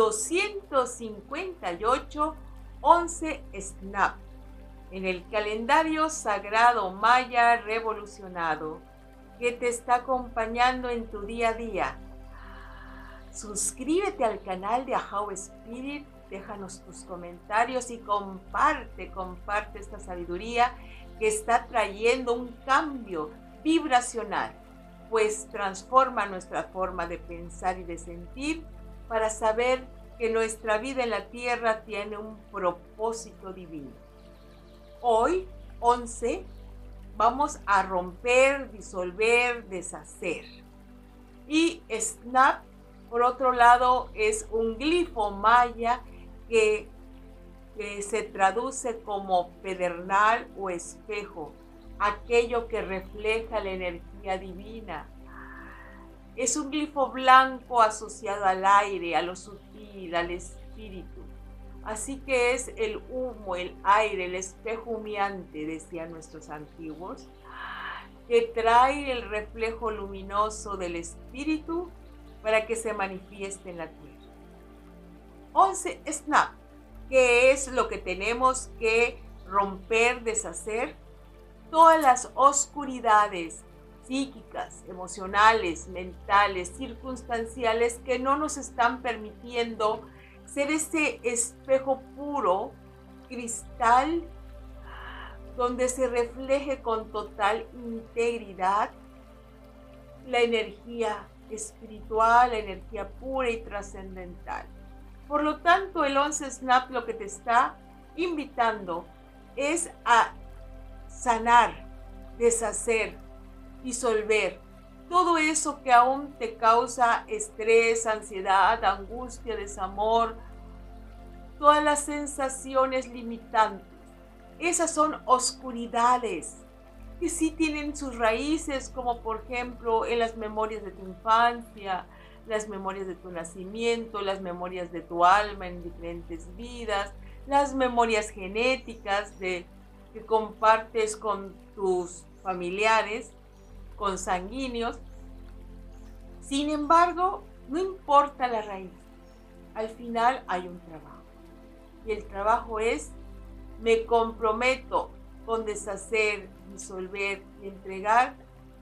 258 11 Snap en el calendario sagrado maya revolucionado que te está acompañando en tu día a día. Suscríbete al canal de Ahau Spirit, déjanos tus comentarios y comparte, comparte esta sabiduría que está trayendo un cambio vibracional, pues transforma nuestra forma de pensar y de sentir para saber que nuestra vida en la tierra tiene un propósito divino. Hoy, 11, vamos a romper, disolver, deshacer. Y Snap, por otro lado, es un glifo maya que, que se traduce como pedernal o espejo, aquello que refleja la energía divina. Es un glifo blanco asociado al aire, a lo sutil, al espíritu. Así que es el humo, el aire, el espejo humeante, decían nuestros antiguos, que trae el reflejo luminoso del espíritu para que se manifieste en la tierra. 11. Snap, que es lo que tenemos que romper, deshacer. Todas las oscuridades psíquicas, emocionales, mentales, circunstanciales que no nos están permitiendo ser ese espejo puro, cristal, donde se refleje con total integridad la energía espiritual, la energía pura y trascendental. Por lo tanto, el 11 Snap lo que te está invitando es a sanar, deshacer, disolver todo eso que aún te causa estrés, ansiedad, angustia, desamor, todas las sensaciones limitantes. Esas son oscuridades que sí tienen sus raíces, como por ejemplo en las memorias de tu infancia, las memorias de tu nacimiento, las memorias de tu alma en diferentes vidas, las memorias genéticas de, que compartes con tus familiares consanguíneos. Sin embargo, no importa la raíz, al final hay un trabajo. Y el trabajo es, me comprometo con deshacer, disolver y entregar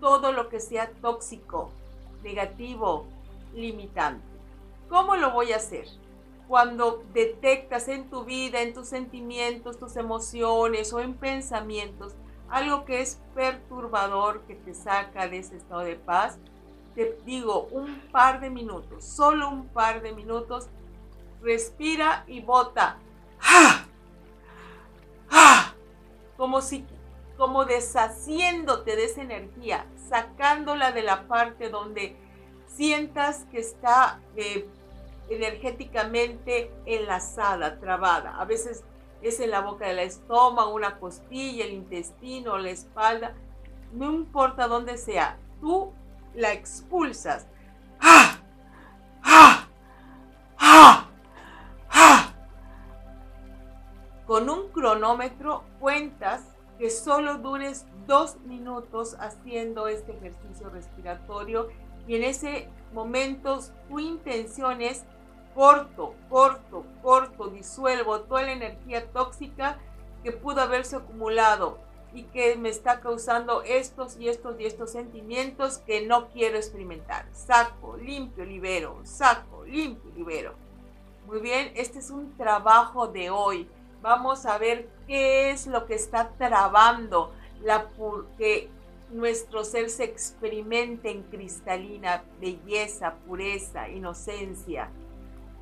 todo lo que sea tóxico, negativo, limitante. ¿Cómo lo voy a hacer? Cuando detectas en tu vida, en tus sentimientos, tus emociones o en pensamientos algo que es perturbador, que te saca de ese estado de paz, te digo un par de minutos, solo un par de minutos, respira y bota. ¡Ah! ¡Ah! Como si, como deshaciéndote de esa energía, sacándola de la parte donde sientas que está eh, energéticamente enlazada, trabada. A veces es en la boca del estómago, una costilla, el intestino, la espalda, no importa dónde sea, tú la expulsas. ¡Ah! ¡Ah! ¡Ah! ¡Ah! Con un cronómetro cuentas que solo dures dos minutos haciendo este ejercicio respiratorio y en ese momento tu intención es corto, corto, corto, disuelvo toda la energía tóxica que pudo haberse acumulado y que me está causando estos y estos y estos sentimientos que no quiero experimentar. Saco, limpio, libero, saco, limpio, libero. Muy bien, este es un trabajo de hoy. Vamos a ver qué es lo que está trabando la que nuestro ser se experimente en cristalina belleza, pureza, inocencia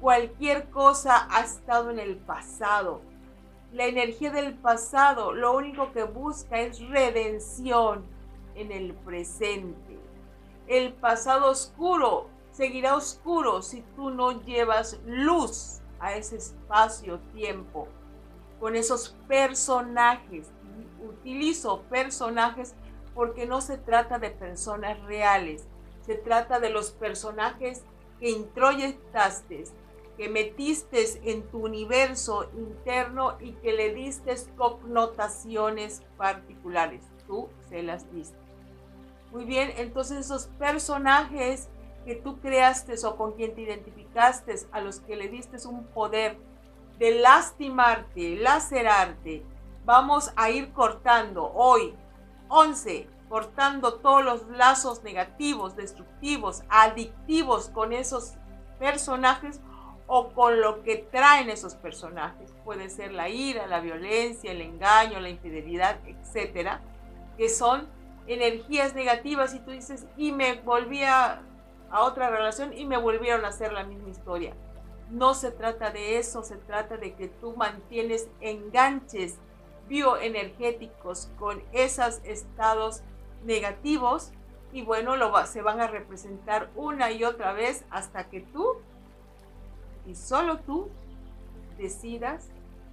Cualquier cosa ha estado en el pasado. La energía del pasado lo único que busca es redención en el presente. El pasado oscuro seguirá oscuro si tú no llevas luz a ese espacio-tiempo con esos personajes. Utilizo personajes porque no se trata de personas reales, se trata de los personajes que introyectaste que metiste en tu universo interno y que le diste connotaciones particulares. Tú se las diste. Muy bien, entonces esos personajes que tú creaste o con quien te identificaste, a los que le diste un poder de lastimarte, lacerarte, vamos a ir cortando hoy 11, cortando todos los lazos negativos, destructivos, adictivos con esos personajes o con lo que traen esos personajes. Puede ser la ira, la violencia, el engaño, la infidelidad, etcétera, que son energías negativas y tú dices, y me volví a, otra relación y me volvieron a hacer la misma historia. No se trata de eso, se trata de que tú mantienes enganches bioenergéticos con esos estados negativos y bueno, lo se van a representar una y otra vez hasta que tú y solo tú decidas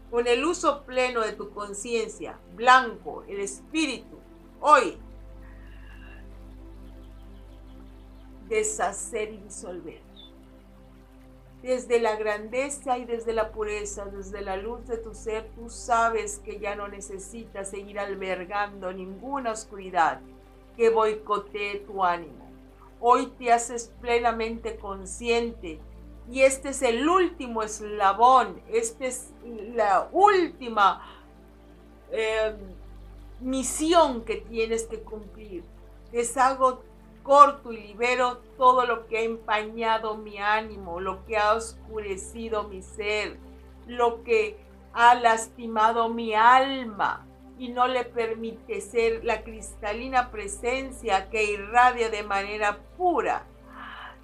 con el uso pleno de tu conciencia, blanco, el espíritu, hoy, deshacer y disolver desde la grandeza y desde la pureza, desde la luz de tu ser, tú sabes que ya no necesitas seguir albergando ninguna oscuridad que boicotee tu ánimo. Hoy te haces plenamente consciente y este es el último eslabón, esta es la última eh, misión que tienes que cumplir. Deshago corto y libero todo lo que ha empañado mi ánimo, lo que ha oscurecido mi ser, lo que ha lastimado mi alma y no le permite ser la cristalina presencia que irradia de manera pura,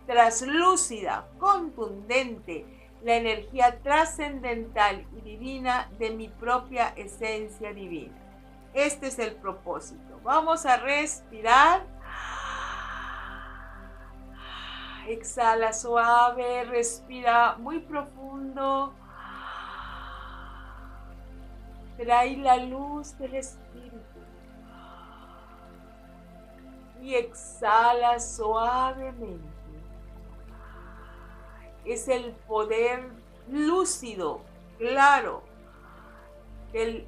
traslúcida, contundente, la energía trascendental y divina de mi propia esencia divina. Este es el propósito. Vamos a respirar Exhala suave, respira muy profundo. Trae la luz del espíritu. Y exhala suavemente. Es el poder lúcido, claro, de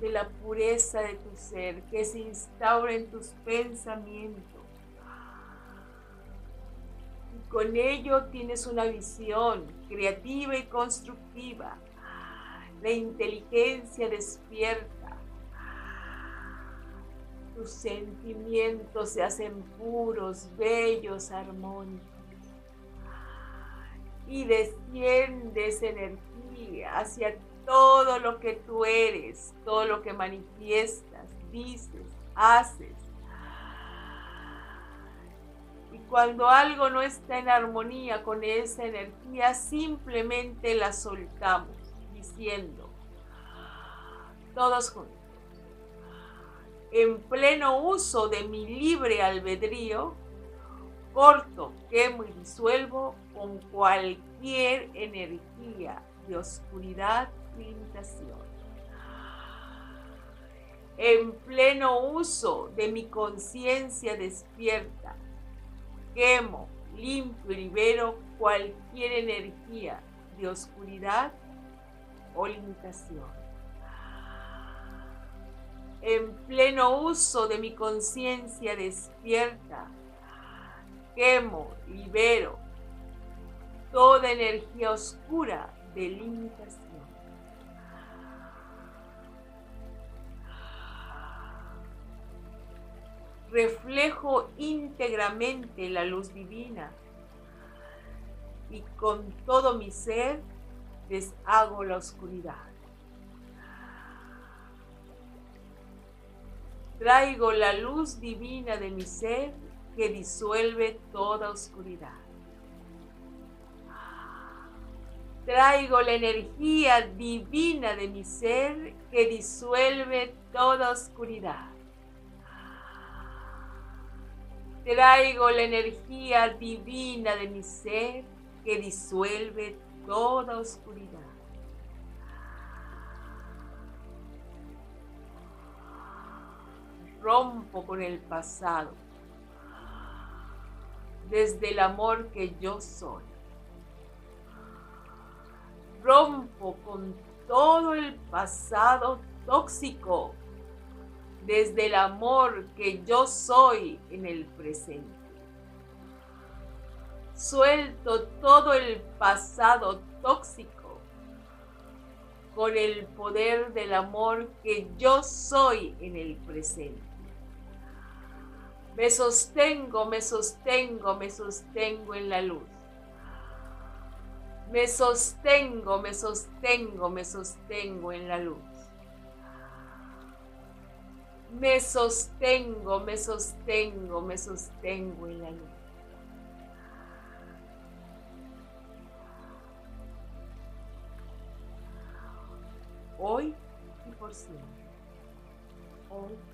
la pureza de tu ser que se instaura en tus pensamientos con ello tienes una visión creativa y constructiva. La inteligencia despierta. Tus sentimientos se hacen puros, bellos, armónicos. Y desciendes energía hacia todo lo que tú eres, todo lo que manifiestas, dices, haces. Cuando algo no está en armonía con esa energía, simplemente la soltamos diciendo, todos juntos, en pleno uso de mi libre albedrío, corto, quemo y disuelvo con cualquier energía de oscuridad y limitación. En pleno uso de mi conciencia despierta, quemo, limpio y libero cualquier energía de oscuridad o limitación. En pleno uso de mi conciencia despierta, quemo, libero toda energía oscura de limitación. reflejo íntegramente la luz divina y con todo mi ser deshago la oscuridad. Traigo la luz divina de mi ser que disuelve toda oscuridad. Traigo la energía divina de mi ser que disuelve toda oscuridad. Traigo la energía divina de mi ser que disuelve toda oscuridad. Rompo con el pasado desde el amor que yo soy. Rompo con todo el pasado tóxico desde el amor que yo soy en el presente. Suelto todo el pasado tóxico con el poder del amor que yo soy en el presente. Me sostengo, me sostengo, me sostengo en la luz. Me sostengo, me sostengo, me sostengo en la luz. Me sostengo, me sostengo, me sostengo en la luz. Hoy y por siempre. Hoy